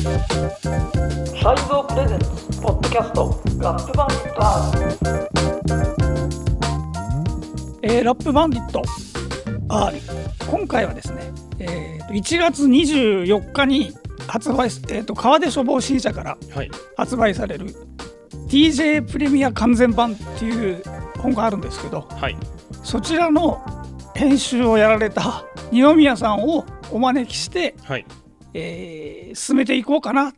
サイゾープレゼンツポッドキャストラップバンディット。R、えー、ラップバンディット。R 今回はですね、えー、と1月24日に発売、えー、と川出処方新社からはい。発売される DJ プレミア完全版っていう本があるんですけどはい。そちらの編集をやられた二宮さんをお招きして、はいえー進めていこうかな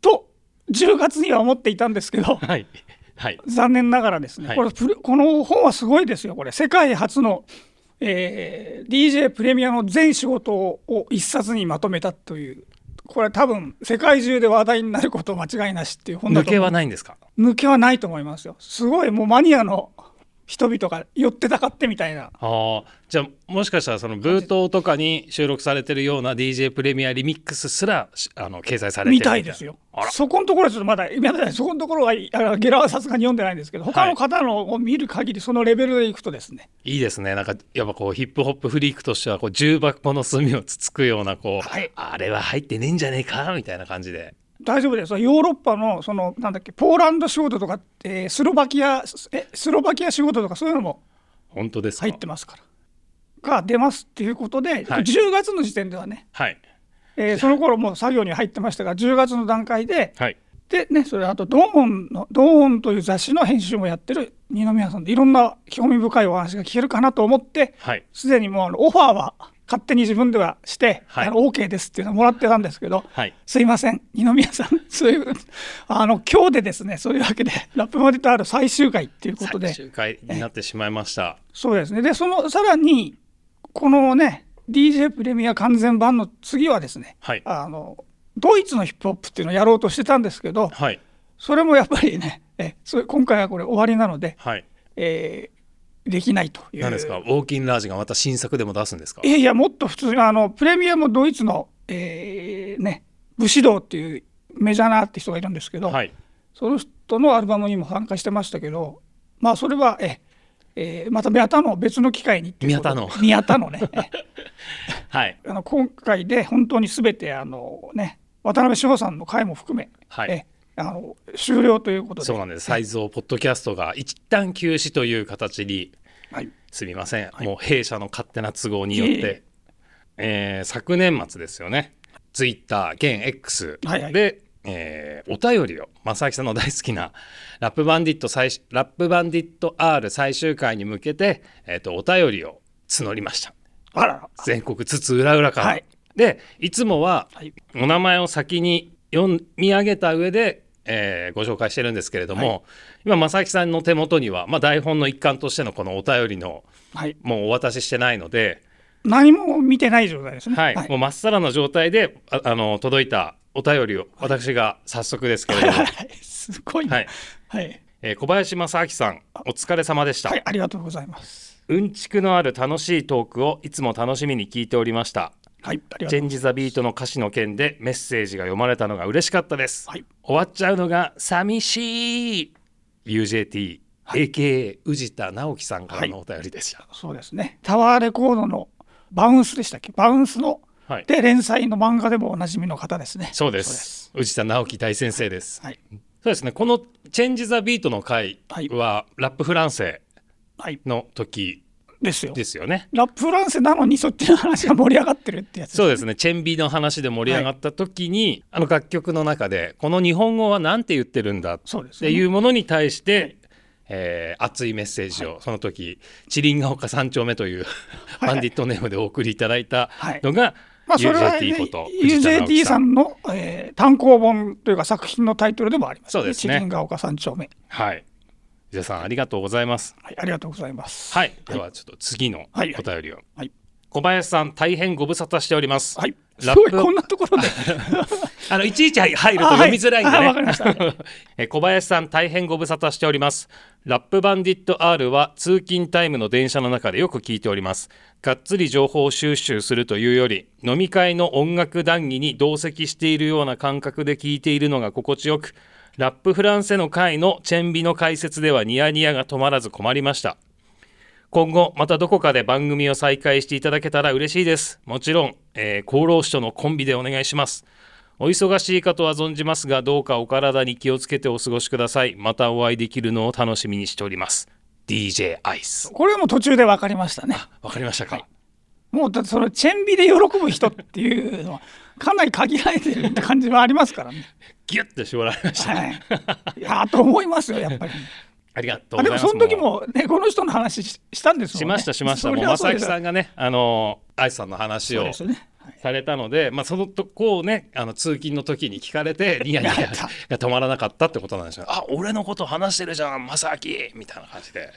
と10月には思っていたんですけど はい。はい。残念ながらですね、はい。これこの本はすごいですよこれ。世界初の、えー DJ プレミアの全仕事を一冊にまとめたというこれ多分世界中で話題になること間違いなしっていう本だ抜けと思う。はないんですか？抜けはないと思いますよ。すごいもうマニアの人々が寄ってたかってみたいな。ああじゃあもしかしたらそのブートとかに収録されてるような DJ プレミアリミックスすらしあの掲載されてるみたいですよ。そこのところはちょっとまだそこのところはあゲラはさすがに読んでないんですけど他の方のを見る限りそのレベルでいくとですね、いいですね。なんかやっぱこうヒップホップフリークとしてはこう重箱の隅をつつくようなこう、はい。あれは入ってねえんじゃねえかみたいな感じで大丈夫ですヨーロッパのそのなんだっけポーランド仕事とか、えースロバキアえスロバキア仕事とかそういうのも本当ですか？入ってますから。が出ますっていうことで、はい。10月の時点ではね、はい。えーその頃もう作業に入ってましたが10月の段階ではい。でねそれあとドーンのドーンという雑誌の編集もやってる二宮さんでいろんな興味深いお話が聞けるかなと思ってはい。すでにもうあのオファーは勝手に自分ではして、はい。あの OK ですっていうのをもらってたんですけど、はい。すいません。二宮さん そういうあの今日でですねそういうわけで ラップマディタール最終回っていうことで。最終回になってしまいました。そうですね。でそのさらにこのね DJ プレミア完全版の次はですねはい。あのドイツのヒップホップっていうのをやろうとしてたんですけどはい。それもやっぱりねえそれ今回はこれ終わりなので、はい。えーできないという。何ですか？ウォーキンラージがまた新作でも出すんですか？いやいやもっと普通にあのプレミアもドイツの、えーね、武士道っていうメジャーなアーティストがいるんですけど、はい。その人のアルバムにも参加してましたけどまあそれはえ、えーまた宮田の別の機会に宮田の。宮田のね。え はい。あの今回で本当に全てあのね渡辺志保さんの回も含め、はい。えあの終了ということで。そうなんです。サイズをポッドキャストが一旦休止という形にはい。すみません、もう弊社の勝手な都合によって、いえいえ。えー昨年末ですよね。ツイッター現 X で、はいはい。えーお便りを正明さんの大好きな ラップバンディット最終ラップバンディット R 最終回に向けて、えー、とお便りを募りました。あらら。全国津々浦々から、はい。でいつもははい。お名前を先に読み上げた上で、えーご紹介してるんですけれども、はい。今正木さんの手元には、まあ、台本の一環としてのこのお便りのはい。もうお渡ししてないので、何も見てない状態ですね。はい。もうまっさらな状態でああの届いたお便りを私が早速ですけれども、はい。すごい、はい。はい、えー小林正明さんお疲れ様でした、はい、ありがとうございます。うんちくのある楽しいトークをいつも楽しみに聞いておりましたはい、チェンジ・ザ・ビートの歌詞の件でメッセージが読まれたのが嬉しかったです、はい。終わっちゃうのが寂しい。UJT、AKA 宇治田直樹さんからのお便りでした、そうですね。タワーレコードのバウンスでしたっけ？バウンスの、はい。で連載の漫画でもおなじみの方ですね。そうです。宇治田直樹大先生です、はい、そうですね。このチェンジ・ザ・ビートの回は、ラップフランセはい、の時ですよ。ですよね。ラップフランセなのにそっちの話が盛り上がってるってやつですそうですね。チェンビの話で盛り上がった時に、あの楽曲の中でこの日本語は何て言ってるんだっそうですね。ていうものに対して、えー熱いメッセージを、その時チリンガ丘三丁目というはい。バンディットネームでお送りいただいたはい。のが、まあ、それは、UJT こと UJT 樹さんさん。の、えー単行本というか作品のタイトルでもあります、そうですね。チリンガ丘三丁目。はい藤田さんありがとうございますはい、ありがとうございます。はいではちょっと次のおはい便りを、はい、小林さん大変ご無沙汰しております、はい、すラップこんなところで。あのいちいち入ると読みづらいんでね。あはいかりましたえ小林さん大変ご無沙汰しております。ラップバンディット R は通勤タイムの電車の中でよく聞いております。がっつり情報収集するというより、飲み会の音楽談義に同席しているような感覚で聞いているのが心地よく、ラップフランセの回のチェンビの解説ではニヤニヤが止まらず困りました。今後またどこかで番組を再開していただけたら嬉しいです。もちろん、えー厚労省のコンビでお願いします。お忙しいかとは存じますがどうかお体に気をつけてお過ごしくださいまたお会いできるのを楽しみにしております DJ アイスこれも途中で分かりましたねわかりましたか、もうだってそのチェンビで喜ぶ人っていうのはかなり限られてるって感じはありますからね。ギュッと絞られました、はい。いやーと思いますよやっぱり。ありがとうあでもその時もねこの人の話ししたんですもんね。しましたしましたそもう正木さんがねあのアイスさんの話をされたので、まあ、そのとこをねあの通勤の時に聞かれて ニヤニヤが止まらなかったってことなんですよ。あ俺のこと話してるじゃん正明みたいな感じで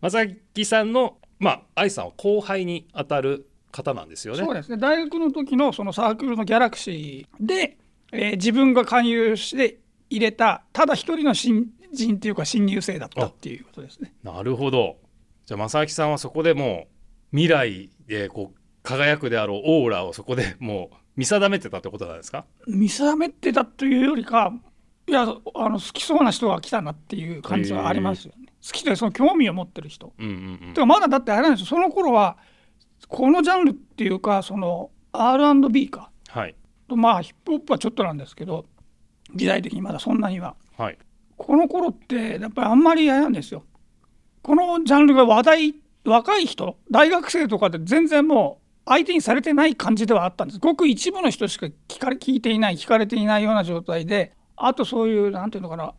正明さんのまあ愛さんは後輩に当たる方なんですよね。そうですね大学の時のそのサークルのギャラクシーで、えー自分が勧誘して入れたただ一人の新人っていうか新入生だったっていうことですね。なるほどじゃあ正明さんはそこでもう未来でこう輝くであろうオーラをそこでもう見定めてたってことなんですか？見定めてたというよりかいやあの好きそうな人が来たなっていう感じはありますよね。好きでその興味を持ってる人。うんうんうんてかまだだってあれなんですよその頃はこのジャンルっていうかその R&B か。はい。とまあヒップホップはちょっとなんですけど時代的にまだそんなには。はい。この頃ってやっぱりあんまりあれなんですよ。このジャンルが話題若い人大学生とかで全然もう相手にされてない感じではあったんです。ごく一部の人しか聞かれ聞いていない聞かれていないような状態であとそういうなんていうのかな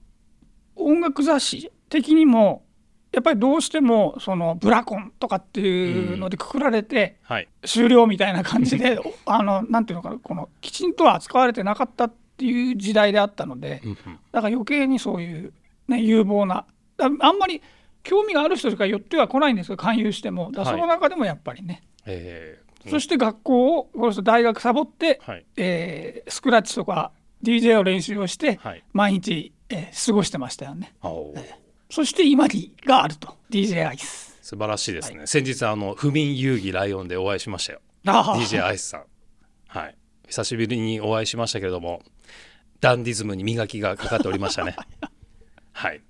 音楽雑誌的にもやっぱりどうしてもそのブラコンとかっていうのでくくられてはい。終了みたいな感じで あのなんていうのかなこのきちんとは扱われてなかったっていう時代であったのでだから余計にそういう、ね、有望なだあんまり興味がある人しか寄っては来ないんですけど勧誘しても。だその中でもやっぱりね、えーそして学校をこの人大学サボって、はい。えースクラッチとか DJ を練習をしてはい。毎日、えー過ごしてましたよねそして今にがあると。DJ アイス素晴らしいですね、先日あの不眠遊戯ライオンでお会いしましたよ。DJ アイスさん。はい。久しぶりにお会いしましたけれどもダンディズムに磨きがかかっておりましたね。はい。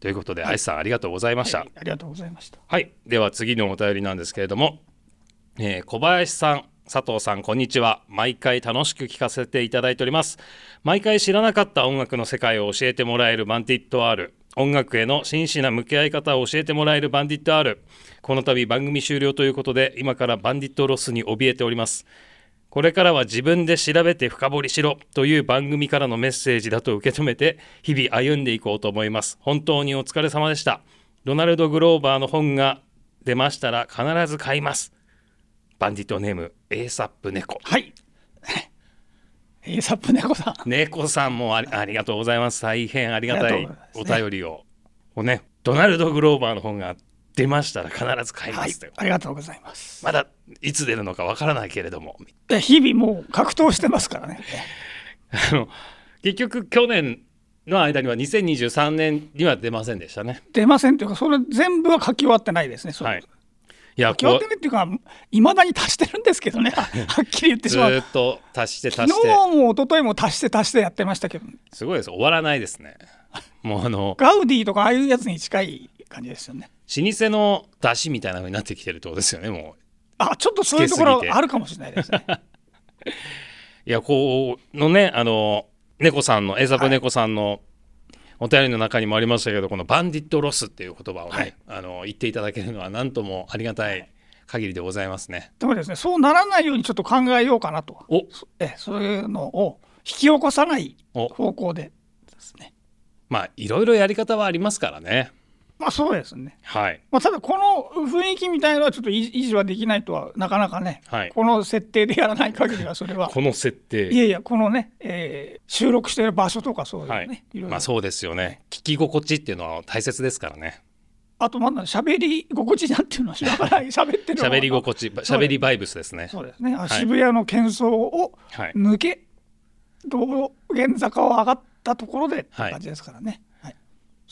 ということで、アイスさんありがとうございました。はい。ありがとうございました。はい、では次のお便りなんですけれども、えー小林さん、佐藤さん、こんにちは。毎回楽しく聞かせていただいております。毎回知らなかった音楽の世界を教えてもらえるバンディット R。音楽への真摯な向き合い方を教えてもらえるバンディット R。この度番組終了ということで、今からバンディットロスに怯えております。これからは自分で調べて深掘りしろという番組からのメッセージだと受け止めて日々歩んでいこうと思います。本当にお疲れ様でした。ドナルド・グローバーの本が出ましたら必ず買います。バンディットネーム、エーサップ猫。はいエーサップ猫さん。猫さんもありありがとうございます。大変ありがたいお便りを。こうね、ドナルド・グローバーの本が出ましたら必ず買いまはいすと、ありがとうございます。まだいつ出るのかわからないけれども、で日々もう格闘してますからね。あの結局去年の間には2023年には出ませんでしたね。出ませんというかそれ全部は書き終わってないですねはい。いや、書き終わっこてないっていうかいまだに足してるんですけどね。は はっきり言ってうしまう。ずーっと足して昨日足して、も一昨日も足して足してやってましたけど。すごいです。終わらないですね。もうあの、ガウディとかああいうやつに近い感じですよね。老舗の出汁みたいな風になってきてるってことですよね、もう。あちょっとそういうところあるかもしれないですね。いや、こうのね、あの、猫さんの、エザプ猫さんのお便りの中にもありましたけど、このバンディットロスっていう言葉をね、はい。あの言っていただけるのは何ともありがたい限りでございますね。でもですねそうならないようにちょっと考えようかなと。お。えそういうのを引き起こさないお。方向でですね。まあ、いろいろやり方はありますからね。まあそうですね。はい。まあ、ただこの雰囲気みたいのはちょっと維維持はできないとはなかなかね、はい。この設定でやらない限りはそれは。この設定。いやいやこのね、えー収録している場所とかそういうね、はい。い、ろいろ、まあそうですよね。聞き心地っていうのは大切ですからね。あとまだ喋り心地なんていうのは知らない。喋ってる喋り心地、喋りバイブスですね。そうですね、あい。渋谷の喧騒をはい。抜け道玄坂を上がったところでってはい。感じですからね、はい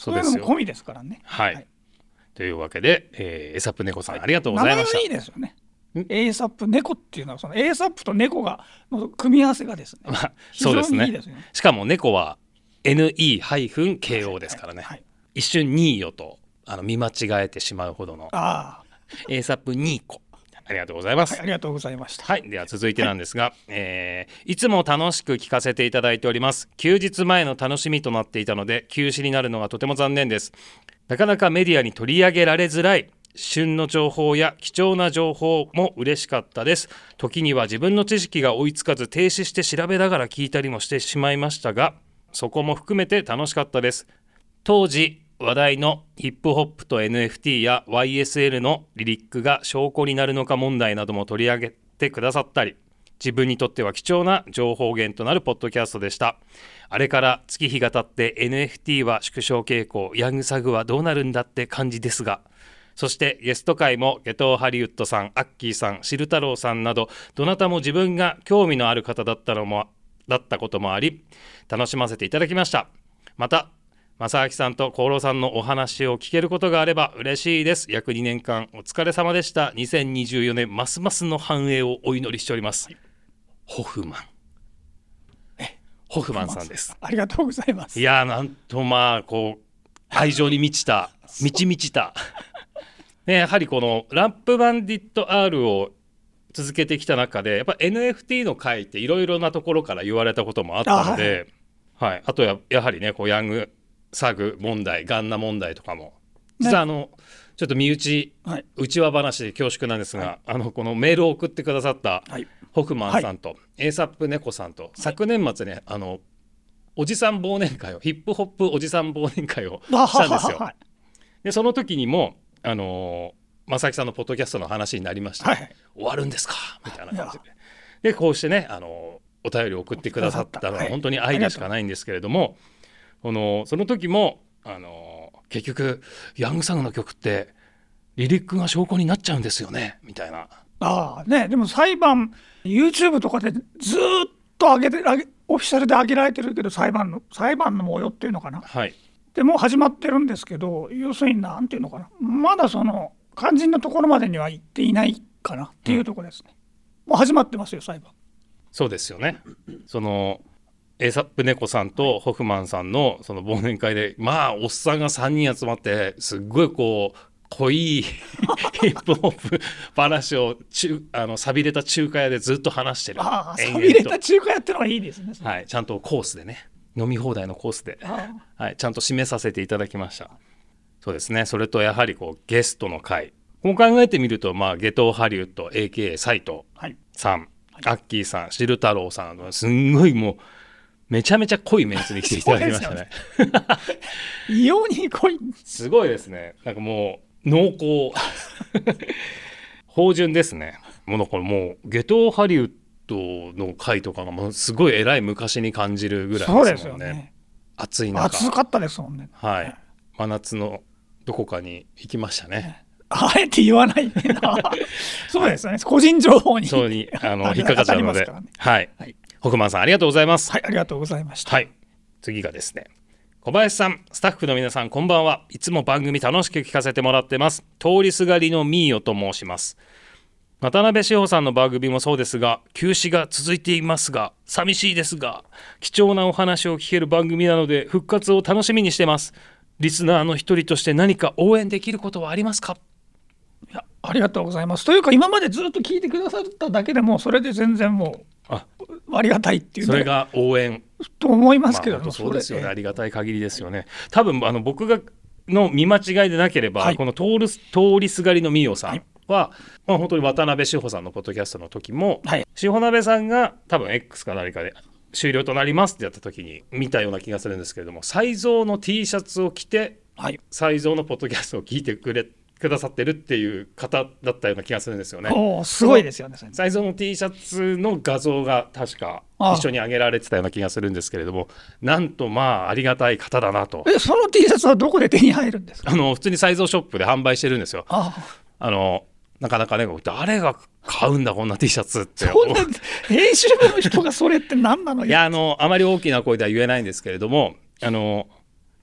そうですよ。そういうのも込みですからね。はい。はい。というわけで、えーエサプ猫さん、ありがとうございました。いい。ですよね。ASAP 猫っていうのはその ASAP と猫がの組み合わせがですねまあ、そうですね。にいいですよね。しかも猫は NE-KO ですからね、はい。一瞬ニーヨとあの見間違えてしまうほどの。ああ A サップニーコありがとうございます。はい、ありがとうございました。はい、では続いてなんですが、えーいつも楽しく聞かせていただいております。休日前の楽しみとなっていたので、休止になるのがとても残念です。なかなかメディアに取り上げられづらい旬の情報や貴重な情報も嬉しかったです。時には自分の知識が追いつかず停止して調べながら聞いたりもしてしまいましたが、そこも含めて楽しかったです。当時話題のヒップホップと NFT や YSL のリリックが証拠になるのか問題なども取り上げてくださったり自分にとっては貴重な情報源となるポッドキャストでした。あれから月日が経って NFT は縮小傾向ヤングサグはどうなるんだって感じですがそしてゲスト会もゲトーハリウッドさん、アッキーさん、シル太郎さんなどどなたも自分が興味のある方だったのもだったこともあり楽しませていただきました。また正明さんと厚労さんのお話を聞けることがあれば嬉しいです。約2年間お疲れ様でした。2024年ますますの繁栄をお祈りしております、ホフマン。ホフマンさんです。ありがとうございます。いやーなんとまあこう愛情に満ちた満ち満ちた。ねやはりこのラップバンディット R を続けてきた中でやっぱ NFT の回っていろいろなところから言われたこともあったのではい、あとややはりねこうヤングサグ問題ガンナ問題とかも実はあの、ちょっと身内はい。内輪話で恐縮なんですが、あのこのメールを送ってくださったはい。ホフマンさんと、エーサップ猫さんと、昨年末ねあのおじさん忘年会をヒップホップおじさん忘年会をあしたんですよ。はい。でその時にもあのー正木さんのポッドキャストの話になりました、はい。終わるんですか？みたいな感じででこうしてねあのお便りを送ってくださったのははい本当に愛でしかないんですけれども、このその時もあの結局ヤングサグの曲ってリリックが証拠になっちゃうんですよねみたいな。ああね、でも裁判 YouTube とかでずーっと上げて上げオフィシャルで上げられてるけど裁判の裁判の模様っていうのかな。はい。でもう始まってるんですけど要するになんていうのかな。まだその肝心なところまでには行っていないかなっていうところですね、もう始まってますよ裁判。そうですよね。そのエーサップ猫さんとホフマンさんのその忘年会でまあおっさんが3人集まってすっごいこう濃い ヒップホップ話を中あの寂れた中華屋でずっと話してるああ延々寂れとた中華やってのがいいですね、はい、ちゃんとコースでね飲み放題のコースで、あはい、ちゃんと締めさせていただきました。そうですね。それとやはりこうゲストの回こう考えてみるとまあゲトーハリウッド AKA 斎藤あはい。さん、アッキーさん、シル太郎さん、すんごいもう、めちゃめちゃ濃いメンツに来ていただきましたね。異様に濃いすごいですね。なんかもう、濃厚。芳醇ですね。もうだからもう、ゲトーハリウッドの回とかがもうすごい偉い昔に感じるぐらいですすもんね。よね暑い中。暑かったですもんねはい。真夏のどこかに行きましたね。あえて言わない そうですよね個人情報にそうに、あの、あ引っかかっちゃうので。はい。はいホフマンさん、ありがとうございます。はいありがとうございましたはい。次がですね。小林さん、スタッフの皆さん、こんばんは。いつも番組楽しく聞かせてもらってます。通りすがりのミーヨと申します。渡辺志保さんの番組もそうですが、休止が続いていますが、寂しいですが、貴重なお話を聞ける番組なので、復活を楽しみにしてます。リスナーの一人として何か応援できることはありますか？いやありがとうございますというか今までずっと聞いてくださっただけでもそれで全然もあ、うあ。りがたいっていうね。それが応援。と思いますまあけども、本当そうですよね、れありがたい限りですよね。多分あの僕がの見間違いでなければ、はい。この通る通りすがりのみおさんは、まあ、本当に渡辺志保さんのポッドキャストの時も、はい。志保鍋さんが多分 X か何かで終了となりますってやった時に見たような気がするんですけれども才蔵の T シャツを着てはい、才蔵のポッドキャストを聞いてくれくださってるっていう方だったような気がするんですよね。おーすごいですよねそれ才蔵の T シャツの画像が確か一緒に上げられてたような気がするんですけれどもなんとまあありがたい方だなと。えその T シャツはどこで手に入るんですか？あの普通に才蔵ショップで販売してるんですよ。ああ。のなかなかね誰が買うんだこんな T シャツって。そんな編集部の人がそれって何なのいやあのあまり大きな声では言えないんですけれどもあの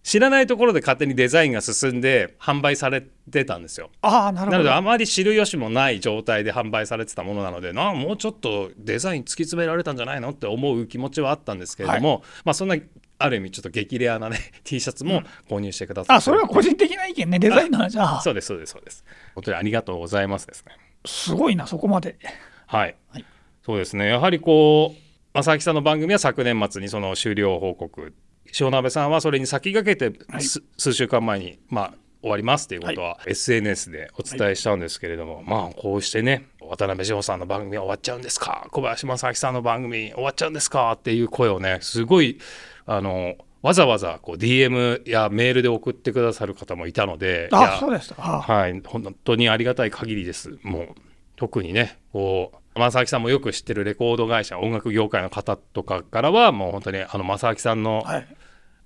知らないところで勝手にデザインが進んで販売されてたんですよ。ああなるほど。なのであまり知る由もない状態で販売されてたものなのでなあもうちょっとデザイン突き詰められたんじゃないのって思う気持ちはあったんですけれども、まあそんなある意味ちょっと激レアなね T シャツも購入してくださって、あそれは個人的な意見ね。デザインの話あ。そうですそうですそうです。本当にありがとうございますですね。すごいなそこまで。はい、はい。そうですね。やはりこう正木さんの番組は昨年末にその終了報告塩鍋さんはそれに先駆けて、はい。す数週間前にまあ終わりますっていうことは SNS でお伝えしたんですけれども、まあこうしてね渡辺翔さんの番組は終わっちゃうんですか？小林正明さんの番組終わっちゃうんですか？っていう声をねすごいあのわざわざこう DM やメールで送ってくださる方もいたのであそうでした。あ。はい、本当にありがたい限りです。もう特にね、こう正明さんもよく知ってるレコード会社、音楽業界の方とかからは、もう本当にあの正明さんのはい。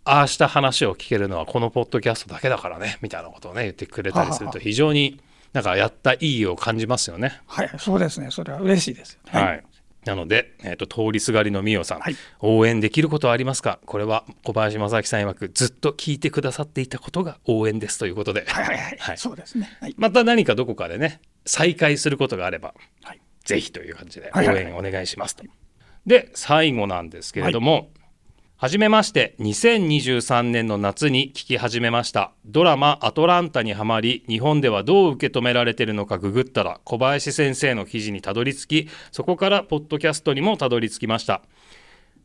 ああした話を聞けるのはこのポッドキャストだけだからねみたいなことをね言ってくれたりすると非常になんかやった意義を感じますよね。はいそうですね。それは嬉しいですよね。はい、なので、えー、と通りすがりのみおさん、はい。応援できることはありますか？これは小林正明さん曰くずっと聞いてくださっていたことが応援ですということで、はいはいはい、はい。そうですね。はい、また何かどこかでね再開することがあればはい、ぜひという感じで応援お願いしますと。で最後なんですけれども、はじめまして2023年の夏に聞き始めました。ドラマ「アトランタ」にはまり日本ではどう受け止められているのかググったら小林先生の記事にたどり着きそこからポッドキャストにもたどり着きました。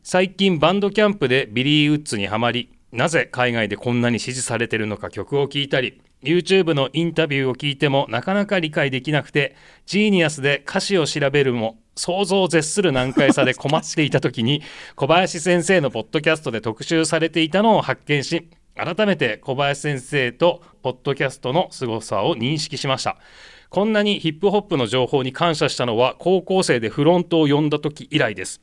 最近バンドキャンプでビリー・ウッズにはまりなぜ海外でこんなに支持されているのか曲を聴いたり YouTube のインタビューを聞いてもなかなか理解できなくてジーニアスで歌詞を調べるも想像を絶する難解さで困っていた時に 小林先生のポッドキャストで特集されていたのを発見し改めて小林先生とポッドキャストの凄さを認識しました。こんなにヒップホップの情報に感謝したのは高校生でフロントを読んだ時以来です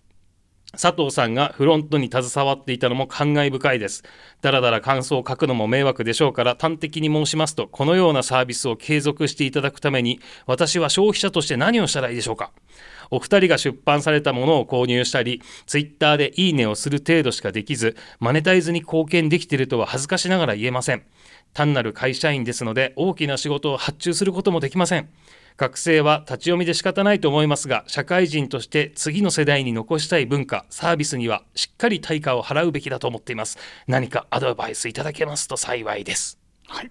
佐藤さんがフロントに携わっていたのも感慨深いです。だらだら感想を書くのも迷惑でしょうから端的に申しますと、このようなサービスを継続していただくために、私は消費者として何をしたらいいでしょうか。お二人が出版されたものを購入したり、ツイッターでいいねをする程度しかできず、マネタイズに貢献できているとは恥ずかしながら言えません。単なる会社員ですので、大きな仕事を発注することもできません。学生は立ち読みで仕方ないと思いますが社会人として次の世代に残したい文化サービスにはしっかり対価を払うべきだと思っています。何かアドバイスいただけますと幸いです。はい、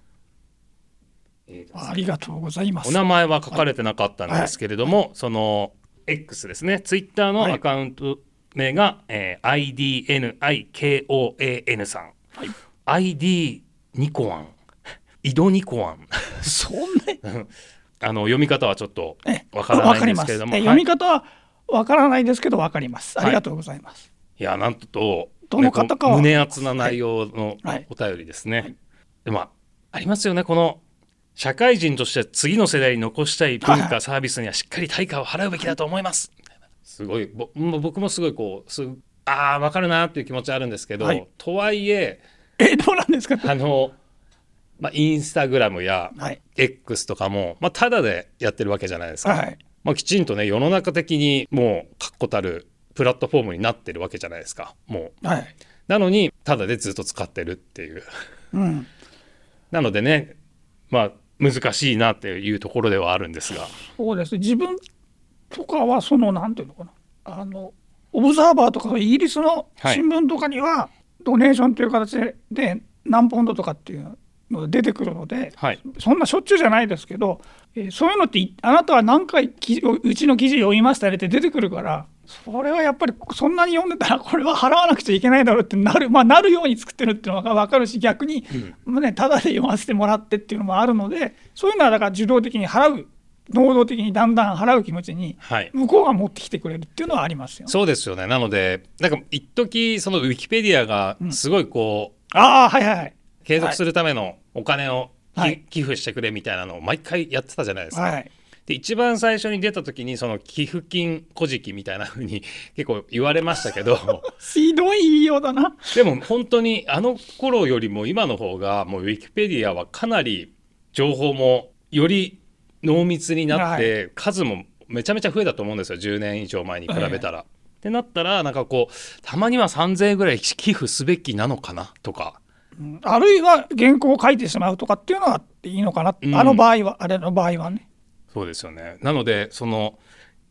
ありがとうございます。お名前は書かれてなかったんですけれども、その X ですね。ツイッターのアカウント名が、えー IDNIKOAN さん、はい。ID ニコアン。井戸ニコアン。そんな あの読み方はちょっとえわからないんですけれども、はい読み方はわからないですけどわかります。はいありがとうございます。いやなんとどの方かはね胸熱な内容のはいお便りですね。でまあありますよねこの社会人として次の世代に残したい文はいは化サービスにはしっかり対価を払うべきだと思います。すごい僕もすごいこうすああ分かるなっていう気持ちあるんですけど、はいとはいええどうなんですか？あの、まあ、インスタグラムやはい。X とかも、まあ、ただでやってるわけじゃないですか。はい。まあ、きちんとね世の中的にもう確固たるプラットフォームになってるわけじゃないですかもうはい。なのにただでずっと使ってるっていううん。なのでねまあ難しいなっていうところではあるんですがそうです。自分とかはそのなんていうのかな。あのオブザーバーとかイギリスのはい新聞とかには、ドネーションという形でで何ポンドとかっていう出てくるので、はい。そんなしょっちゅうじゃないですけど、えーそういうのっていあなたは何回うちの記事読みましたねって出てくるからそれはやっぱりそんなに読んでたらこれは払わなくちゃいけないだろうってなる,、まあ、なるように作ってるっていうのが分かるし逆に、ね、ただで読ませてもらってっていうのもあるのでそういうのはだから受動的に払う能動的にだんだん払う気持ちにはい。向こうが持ってきてくれるっていうのはありますよね。そうですよね。なのでなんか一時そのウィキペディアがすごいこう、ああはいはいはい。継続するためのお金をき、はい。寄付してくれみたいなのを毎回やってたじゃないですか。はい。で一番最初に出た時にその寄付金小じみたいな風に 結構言われましたけど。ひどい言いようだな。でも本当にあの頃よりも今の方がもうウィキペディアはかなり情報もより濃密になって、数もめちゃめちゃ増えたと思うんですよ。10年以上前に比べたら。ってなったらなんかこうたまには3,000円ぐらい寄付すべきなのかなとか。うんあるいは原稿を書いてしまうとかっていうのはいいのかな、うんあの場合はあれの場合はね。そうですよね。なのでその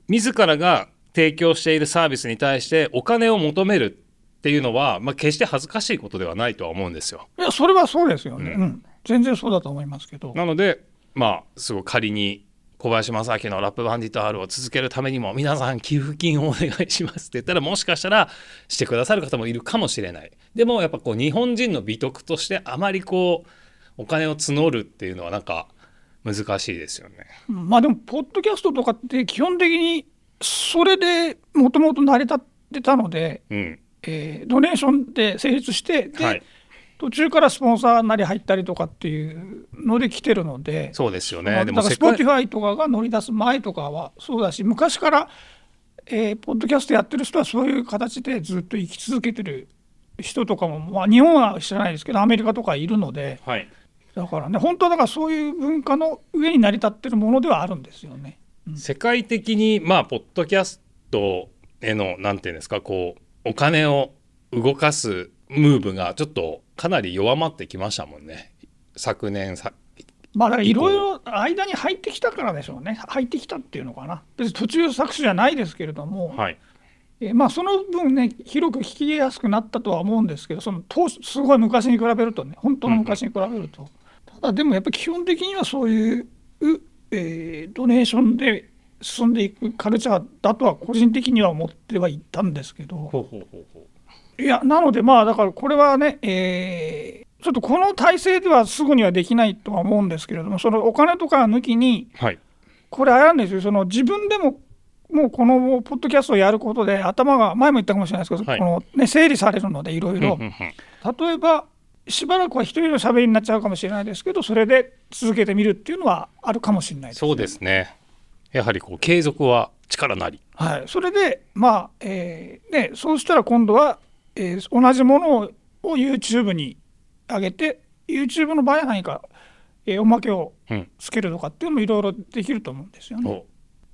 自らが提供しているサービスに対してお金を求めるっていうのは、まあ、決して恥ずかしいことではないとは思うんですよ。いやそれはそうですよね、うんうん全然そうだと思いますけど。なのでまあすごい仮に小林正明のラップバンディット R を続けるためにも皆さん寄付金をお願いしますって言ったらもしかしたらしてくださる方もいるかもしれない。でもやっぱこう日本人の美徳としてあまりこうお金を募るっていうのはなんか難しいですよね。まあでもポッドキャストとかって基本的にそれでもともと成り立ってたので、うん。えードネーションで成立してで、はい、途中からスポンサーなり入ったりとかっていうので来てるので。そうですよまね。だからスポティファイとかが乗り出す前とかはそうだし昔から、えーポッドキャストやってる人はそういう形でずっと生き続けてる人とかも、まあ、日本は知らないですけどアメリカとかいるのではい、だからね本当はだからそういう文化の上に成り立ってるものではあるんですよね。世界的にまあポッドキャストへのなんていうんですかこうお金を動かすムーブがちょっとかなり弱まってきましたもんね。昨年さまあだからいろいろ間に入ってきたからでしょうね。入ってきたっていうのかな。別に途中搾取じゃないですけれども、はい。えーまあその分ね広く聞きやすくなったとは思うんですけどその当初すごい昔に比べるとね本当の昔に比べると、ただでもやっぱり基本的にはそういう、うえードネーションで進んでいくカルチャーだとは個人的には思ってはいたんですけど。ほうほうほうほういやなのでまあだからこれはね、えーちょっとこの体制ではすぐにはできないとは思うんですけれどもそのお金とか抜きにはい。これあれなんですよその自分でももうこのポッドキャストをやることで頭が前も言ったかもしれないですけど、はい。このね、整理されるのでいろいろ。例えばしばらくは一人の喋りになっちゃうかもしれないですけどそれで続けてみるっていうのはあるかもしれないです、そうですね。やはりこう継続は力なり。はい、それでまあ、えーね、そうしたら今度は、えー同じものをを YouTube に上げて YouTube の場合は何か、えーおまけをうんつけるとかっていうのもいろいろできると思うんですよね。お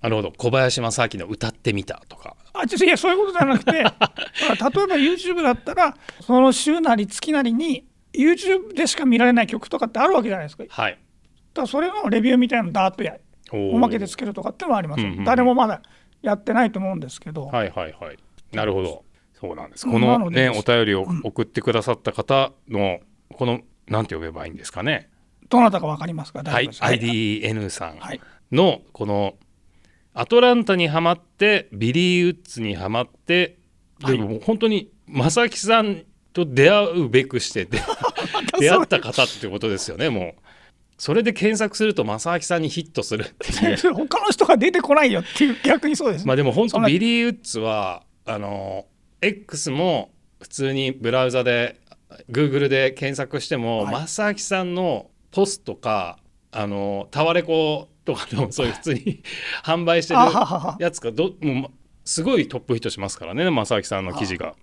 なるほど。小林正明の歌ってみたとか。あいやそういうことじゃなくて 例えば YouTube だったらその週なり月なりに YouTube でしか見られない曲とかってあるわけじゃないですか。はい。らそれのレビューみたいなのダーッとやおおまけでつけるとかっていうのはあります。うんうん。誰もまだやってないと思うんですけど、はいはいはい。なるほどそうなんです。うんこのねお便りを送ってくださった方のこのなんて呼べばいいんですかね？どなたか分かりますか？大はい。IDN さんはい。のこのアトランタにはまってビリー・ウッズにはまってでも本当に正明さんと出会うべくして出 出会った方ってことですよねもう。それで検索すると正明さんにヒットするっていう。他の人が出てこないよっていう逆にそうですね。まあでも本当ビリー・ウッズはあの X も普通にブラウザで Google で検索しても、はい。正明さんのポストかあのタワレコとかの そういう普通に 販売してるやつがどもうすごいトップヒットしますからね正明さんの記事が。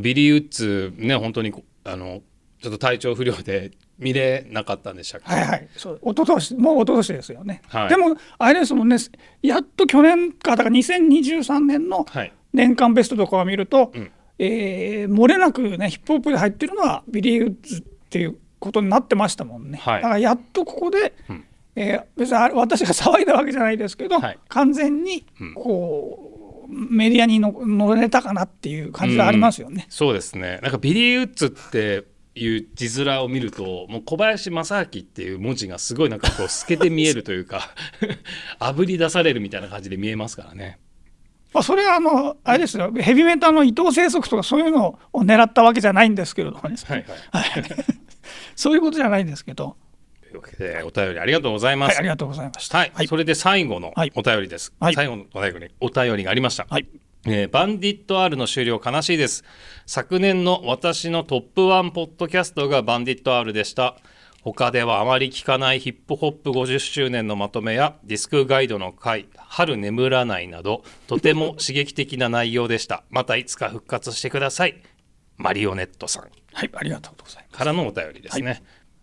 ビリー・ウッズね本当にこあのちょっと体調不良で見れなかったんでしたっけ、はいはい、そう一昨年もう一昨年ですよね。はい。でもあれですもんねやっと去年かだから2023年のはい年間ベストとかを見ると、うん。えー漏れなくねヒップホップで入ってるのはビリー・ウッズっていうことになってましたもんね。はい。だからやっとここで、うん。えー別に私が騒いだわけじゃないですけど、はい。完全にうん。こう、メディアにの乗れたかなっていう感じがありますよね。そうですね。なんかビリー・ウッズっていう字面を見るともう小林正明っていう文字がすごいなんかこう透けて見えるというか あぶり出されるみたいな感じで見えますからね。まあ、それはあのあれですよヘビメタの伊藤清則とかそういうのを狙ったわけじゃないんですけれどもね、はいはい、はい そういうことじゃないんですけど、というわけでお便りありがとうございます。はい、ありがとうございました。はい、はいそれで最後のはいお便りです。はい最後のお便りお便りがありました。はいえーバンディット R の終了悲しいです。昨年の私のトップ1ポッドキャストがバンディット R でした。他ではあまり聞かないヒップホップ50周年のまとめやディスクガイドの回、春眠らないなど、とても刺激的な内容でした。またいつか復活してください。マリオネットさんはい、ありがとうございます。からのお便りですね。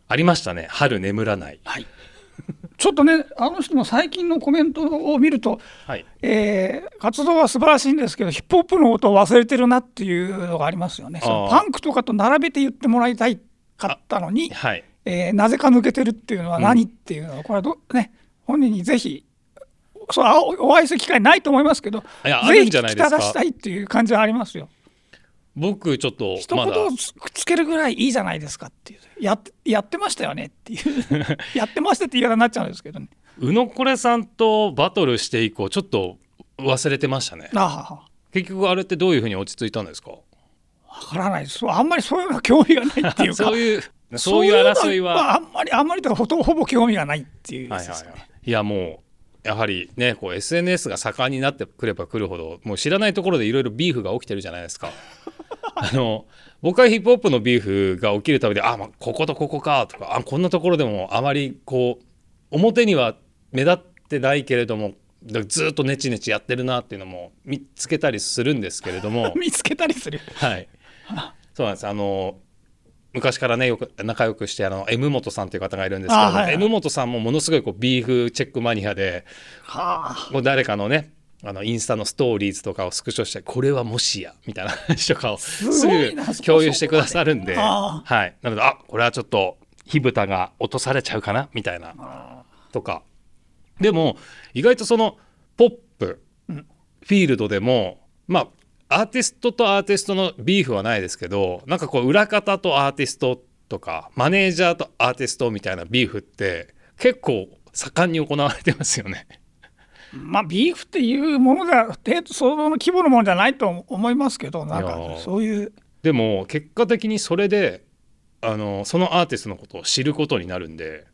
ありましたね。春眠らない。はい、ちょっとね、あの人の最近のコメントを見ると、はい。えー活動は素晴らしいんですけど、ヒップホップのことを忘れてるなっていうのがありますよね。そのパンクとかと並べて言ってもらいたいかったのに、はい。えーなぜか抜けてるっていうのは何っていうのは、これはど、ね、本人にぜひ、そうあおお会いする機会ないと思いますけど、ぜひ聞きじゃないですか。ただしたいっていう感じはありますよ。僕ちょっと一まだ。言つつけるぐらいいいじゃないですかっていう。やっやってましたよねっていう。やってましたって言い方になっちゃうんですけどね。宇野これさんとバトルして以降ちょっと忘れてましたね。結局あれってどういうふうに落ち着いたんですか？わからないです。そうあんまりそういうのは興味がないっていうか。そういうそういう争いは。まあ、あんまりあんまりとかほとほぼ興味がないっていうやはいはいつですよね、はい、いやもうやはりねこう SNS が盛んになってくればくるほどもう知らないところでいろいろビーフが起きてるじゃないですか。あの僕はヒップホップのビーフが起きるたびであ、まあ、こことここかとかあこんなところでもあまりこう表には目立ってないけれどもだずっとネチネチやってるなっていうのも見つけたりするんですけれども。見つけたりする。はい。そうなんです。あの昔からねよく仲良くしてあの M 本さんという方がいるんですけど、あはいはい。M 本さんもものすごいこうビーフチェックマニアではあ。もう誰かのねあのインスタのストーリーズとかをスクショしてこれはもしやみたいな話とかをすごぐ共有してくださるんで、はい、なのであこれはちょっと火蓋が落とされちゃうかなみたいなとか。でも意外とそのポップうん。フィールドでもまあアーティストとアーティストのビーフはないですけどなんかこう裏方とアーティストとかマネージャーとアーティストみたいなビーフって結構盛んに行われてますよね。まあビーフっていうものでは程度その規模のものじゃないと思いますけどなんかそういうでも結果的にそれであのそのアーティストのことを知ることになるんで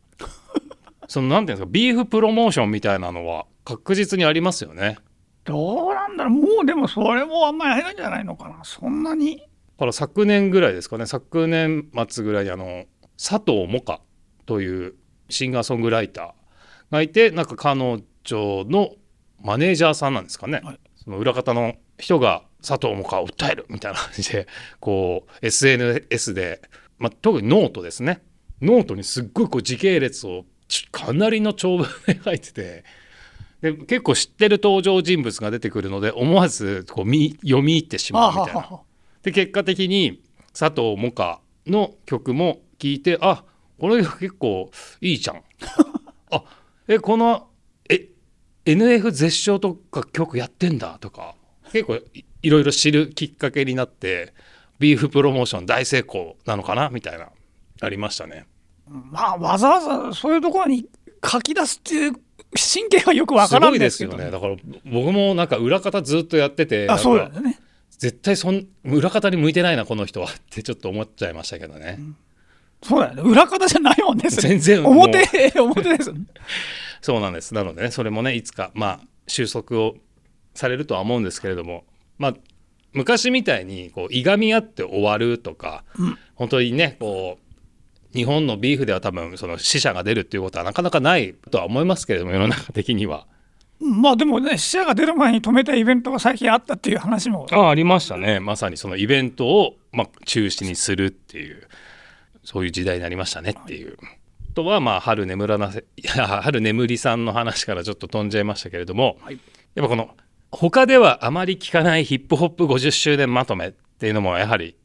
そのなんていうんですかビーフプロモーションみたいなのは確実にありますよね。どうなんだろう。もうでもそれもあんまりあれなんじゃないのかな。そんなに。だから昨年ぐらいですかね。昨年末ぐらいにあの佐藤萌歌というシンガーソングライターがいてなんか彼女のマネージャーさんなんですかね、はい。その裏方の人が佐藤萌歌を訴えるみたいな感じでこう SNS で、まあ、特にノートですね。ノートにすっごいこう時系列をちかなりの長文で書いててで結構知ってる登場人物が出てくるので思わずこう見読み入ってしまうみたいな。はで結果的に佐藤萌歌の曲も聴いてあこれ結構いいじゃん。あえこのえ NF 絶唱とか曲やってんだとか。結構いいろいろ知るきっかけになってビーフプロモーション大成功なのかなみたいな。ありましたね。まあわざわざそういうところに書き出すっていう神経はよくわからんすごいですけどよね。だから僕もなんか裏方ずっとやっててあそうだよね。絶対そん裏方に向いてないなこの人はってちょっと思っちゃいましたけどね。そうだよね。裏方じゃないもんね全然表表です そうなんです。なのでね、それもね、いつか、まあ、収束をされるとは思うんですけれども、まあ、昔みたいに、こう、いがみ合って終わるとか、うん。本当にね、こう、日本のビーフでは多分、その死者が出るっていうことはなかなかないとは思いますけれども、世の中的には。まあでもね死者が出る前に止めたイベントが最近あったっていう話もあありましたね。まさにそのイベントを、まあ、中止にするっていう、そういう時代になりましたねっていう。あとは、まあ、春眠らなせ、いや、春眠りさんの話からちょっと飛んじゃいましたけれども、はいやっぱこの、他ではあまり聞かないヒップホップ50周年まとめっていうのもやはり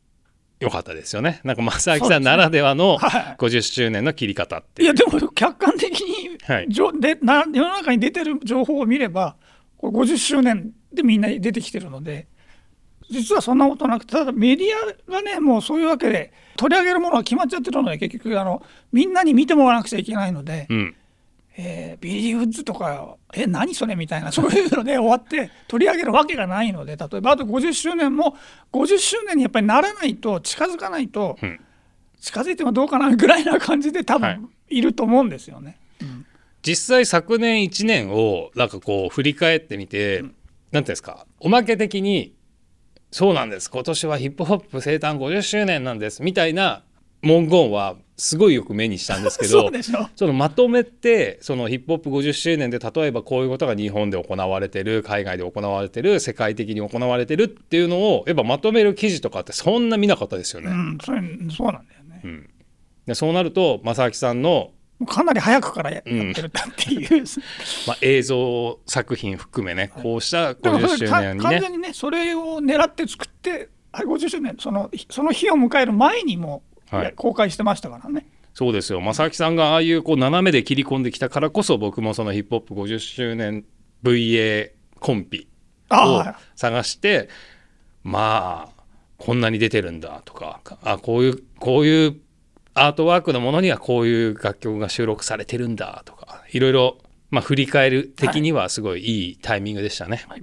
良かったですよね。なんか正明さんならではのはい50周年の切り方っていう。いやでも客観的に、はいじょでな世の中に出てる情報を見ればこれ50周年でみんな出てきてるので実はそんなことなくてただメディアがねもうそういうわけで取り上げるものが決まっちゃってるので結局あのみんなに見てもらわなくちゃいけないので、うん。えービリー・ウッズとかえ何それ？みたいなそういうので終わって取り上げるわけがないので例えばあと50周年も50周年にやっぱりならないと近づかないと、うん。近づいてもどうかなぐらいな感じで多はい。分いると思うんですよね。実際昨年1年をなんかこう振り返ってみて、なんていうんですか？おまけ的に「そうなんです。今年はヒップホップ生誕50周年なんです」みたいな文言はすごいよく目にしたんですけどそのまとめてそのヒップホップ50周年で例えばこういうことが日本で行われてる海外で行われてる世界的に行われてるっていうのをやっぱまとめる記事とかってそんな見なかったですよね。うん、それそうなんだよね。うんでそうなると正明さんのかなり早くからや,、うんってるっていう。まあ、映像作品含めね、こうしたでもそ50周年にね完全にねそれを狙って作ってあれ50周年そのその日を迎える前にも、はい公開してましたからね。そうですよ正明さんがああいうこう斜めで切り込んできたからこそ僕もそのヒップホップ50周年 VA コンピを探してまあこんなに出てるんだとかあこういうこういうアートワークのものにはこういう楽曲が収録されてるんだとかいろいろ、まあ、振り返る的にはすごいいいタイミングでしたね。はい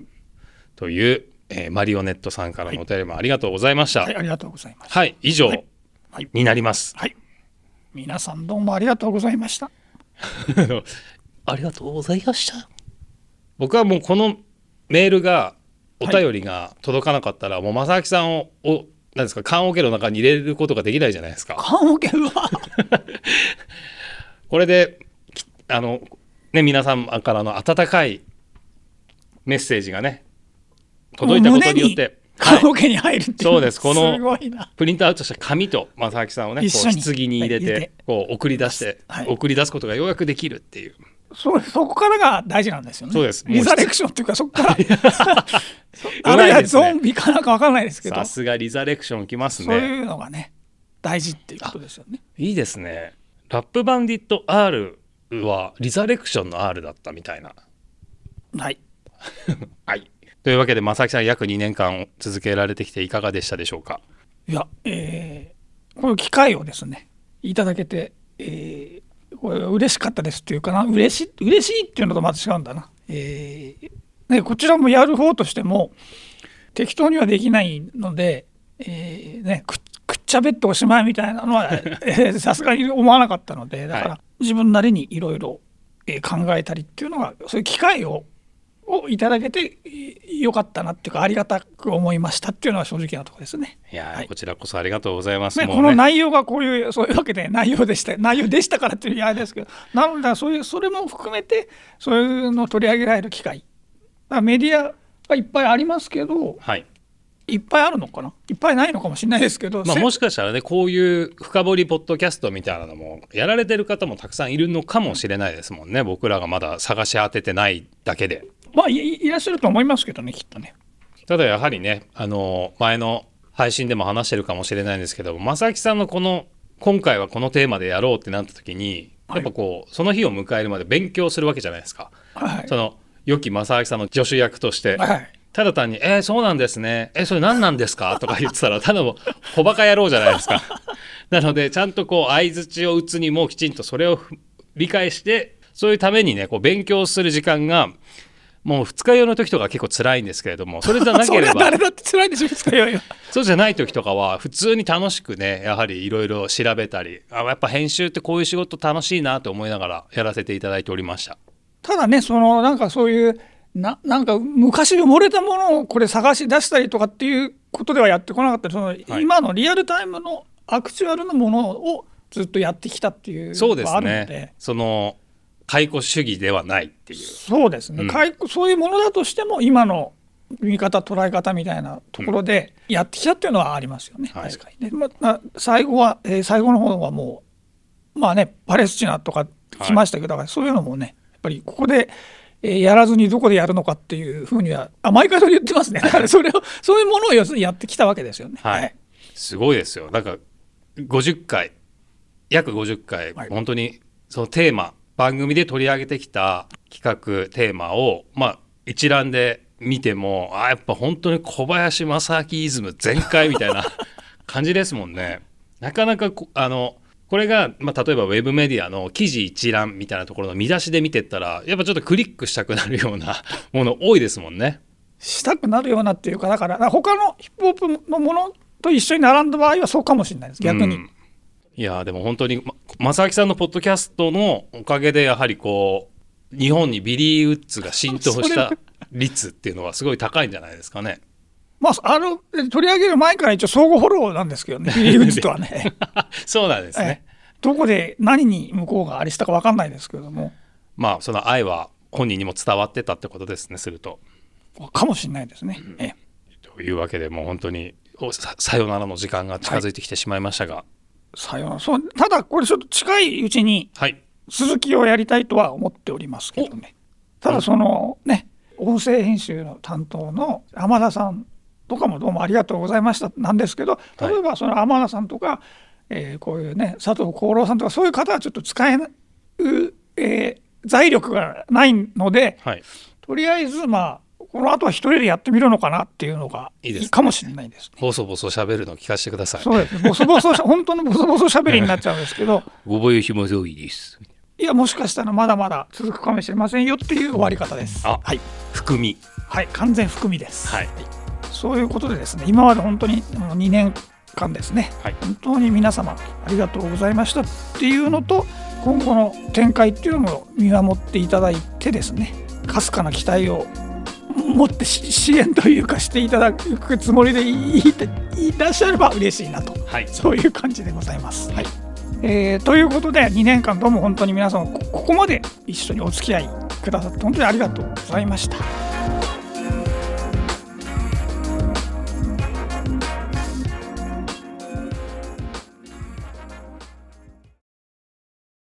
という、えーマリオネットさんからのお便りもありがとうございました。は、はいい、ありがとうございます。以上はいはいになります。はい。皆さんどうもありがとうございました。ありがとうございました。僕はもうこのメールがお便りが届かなかったら、もう正明さんをおなんですか棺桶の中に入れることができないじゃないですか。棺桶は？これできあのね皆さんからの温かいメッセージがね届いたことによって、棺はい、桶に入るっていう。そうです。この。プリントアウトした紙と正明さんをね棺に入れて,、こう送り出して、はい。送り出すことがようやくできるっていう。そうそこからが大事なんですよね。そうです。リザレクションっていうかそこから。そ あるいはゾンビかなんかわかんないですけど、さすがリザレクションきますね。そういうのがね大事っていうことですよね。いいですね。ラップバンディット R はリザレクションの R だったみたいな。はい。はいというわけで正明さん約2年間続けられてきていかがでしたでしょうか？いや、えーこういう機会をですねいただけて、えーこれ嬉しかったですっていうかな嬉しい嬉しいっていうのとまた違うんだな、えーね、こちらもやる方としても適当にはできないので、えーね、くくっちゃべっておしまいみたいなのは えーさすがに思わなかったのでだから、は自分なりにいろいろえー考えたりっていうのがそういう機会ををいただけてえーよかったなっていうかありがたく思いましたっていうのは正直なところですね。いやー、はいこちらこそありがとうございます。ね、もうこの内容がこういうそういうわけで内容でした 内容でしたからっていうあれですけどなのでそういうそれも含めてそういうのを取り上げられる機会メディアがいっぱいありますけどはい。いっぱいあるのかな？いっぱいないのかもしれないですけど、まあ、せもしかしたらねこういう深掘りポッドキャストみたいなのもやられてる方もたくさんいるのかもしれないですもんね僕らがまだ探し当ててないだけでまあいいらっしゃると思いますけどねきっとね。ただやはりねあの前の配信でも話してるかもしれないんですけど正木さんのこの今回はこのテーマでやろうってなった時にやっぱこうその日を迎えるまで勉強するわけじゃないですかはいその良き正明さんの助手役としてはいただ単に「えーそうなんですねえそれ何なんですか?」とか言ってたらただの小バカ野郎じゃないですか。なのでちゃんとこう相づちを打つにもきちんとそれをふ理解してそういうためにねこう勉強する時間がもう二日酔いの時とか結構辛いんですけれどもそれじゃなければ 誰だって辛いでしょ二日酔いは。そうじゃない時とかは普通に楽しくねやはりいろいろ調べたりあやっぱ編集ってこういう仕事楽しいなと思いながらやらせていただいておりました。ただねそのなんかそういうななんか昔埋もれたものをこれ探し出したりとかっていうことではやってこなかったその、今のリアルタイムのアクチュアルのものをずっとやってきたっていうそうですのがあるので。ね。その解雇主義ではないっていう。そうですね、うん。かいそういうものだとしても今の見方捉え方みたいなところでやってきたっていうのはありますよね、はい。確かにね、まあ、最後は、えー最後の方はもうまあねパレスチナとか来ましたけど、だからそういうのもねやっぱりここで、えーやらずにどこでやるのかっていうふうにはあ毎回それ言ってますね。だからそれをそういうものを要するにやってきたわけですよね。はい、すごいですよ。なんか50回約50回、はい。本当にそのテーマ番組で取り上げてきた企画テーマをまあ一覧で見てもあやっぱ本当に小林正明イズム全開みたいな 感じですもんね。なかなかこあのこれが、まあ、例えばウェブメディアの記事一覧みたいなところの見出しで見てったらやっぱちょっとクリックしたくなるようなもの多いですもんね。したくなるようなっていうかだからだから他のヒップホップのものと一緒に並んだ場合はそうかもしれないです逆に。うんいやーでも本当にま正明さんのポッドキャストのおかげでやはりこう日本にビリー・ウッズが浸透した率っていうのはすごい高いんじゃないですかね。まあ、あの取り上げる前から一応相互フォローなんですけどね、ビリー・ウッズとはね、そうなんですね。どこで何に向こうがあれしたか分かんないですけども、まあその愛は本人にも伝わってたってことですねすると。かもしれないですね。ええというわけでもう本当におささよならの時間が近づいてきてしまいましたが、さようならそうただ、これちょっと近いうちにはい、続きをやりたいとは思っておりますけどね、ただ、そのね、音声編集の担当の天田さんとかもどうもありがとうございましたなんですけど、例えばその天田さんとか、えーこういうね、佐藤功郎さんとか、そういう方はちょっと使えない、えー財力がないので、はい、とりあえずまあこの後は一人でやってみるのかなっていうのがいいかもしれないですね。ボソボソ喋るの聞かせてください。そうですボソボソし 本当のボソボソ喋りになっちゃうんですけどごぼうひもぞいです。いやもしかしたらまだまだ続くかもしれませんよっていう終わり方です。あはい、含み。はい、完全含みです。はい。そういうことでですね今まで本当にもう2年間ですねはい。本当に皆様ありがとうございましたっていうのと今後の展開っていうのも見守っていただいてですねかすかな期待を持ってし支援というかしていただくつもりでいいいらっしゃれば嬉しいなとはい。そういう感じでございます。はいえーということで2年間どうも本当に皆様こここまで一緒にお付き合いくださって本当にありがとうございました。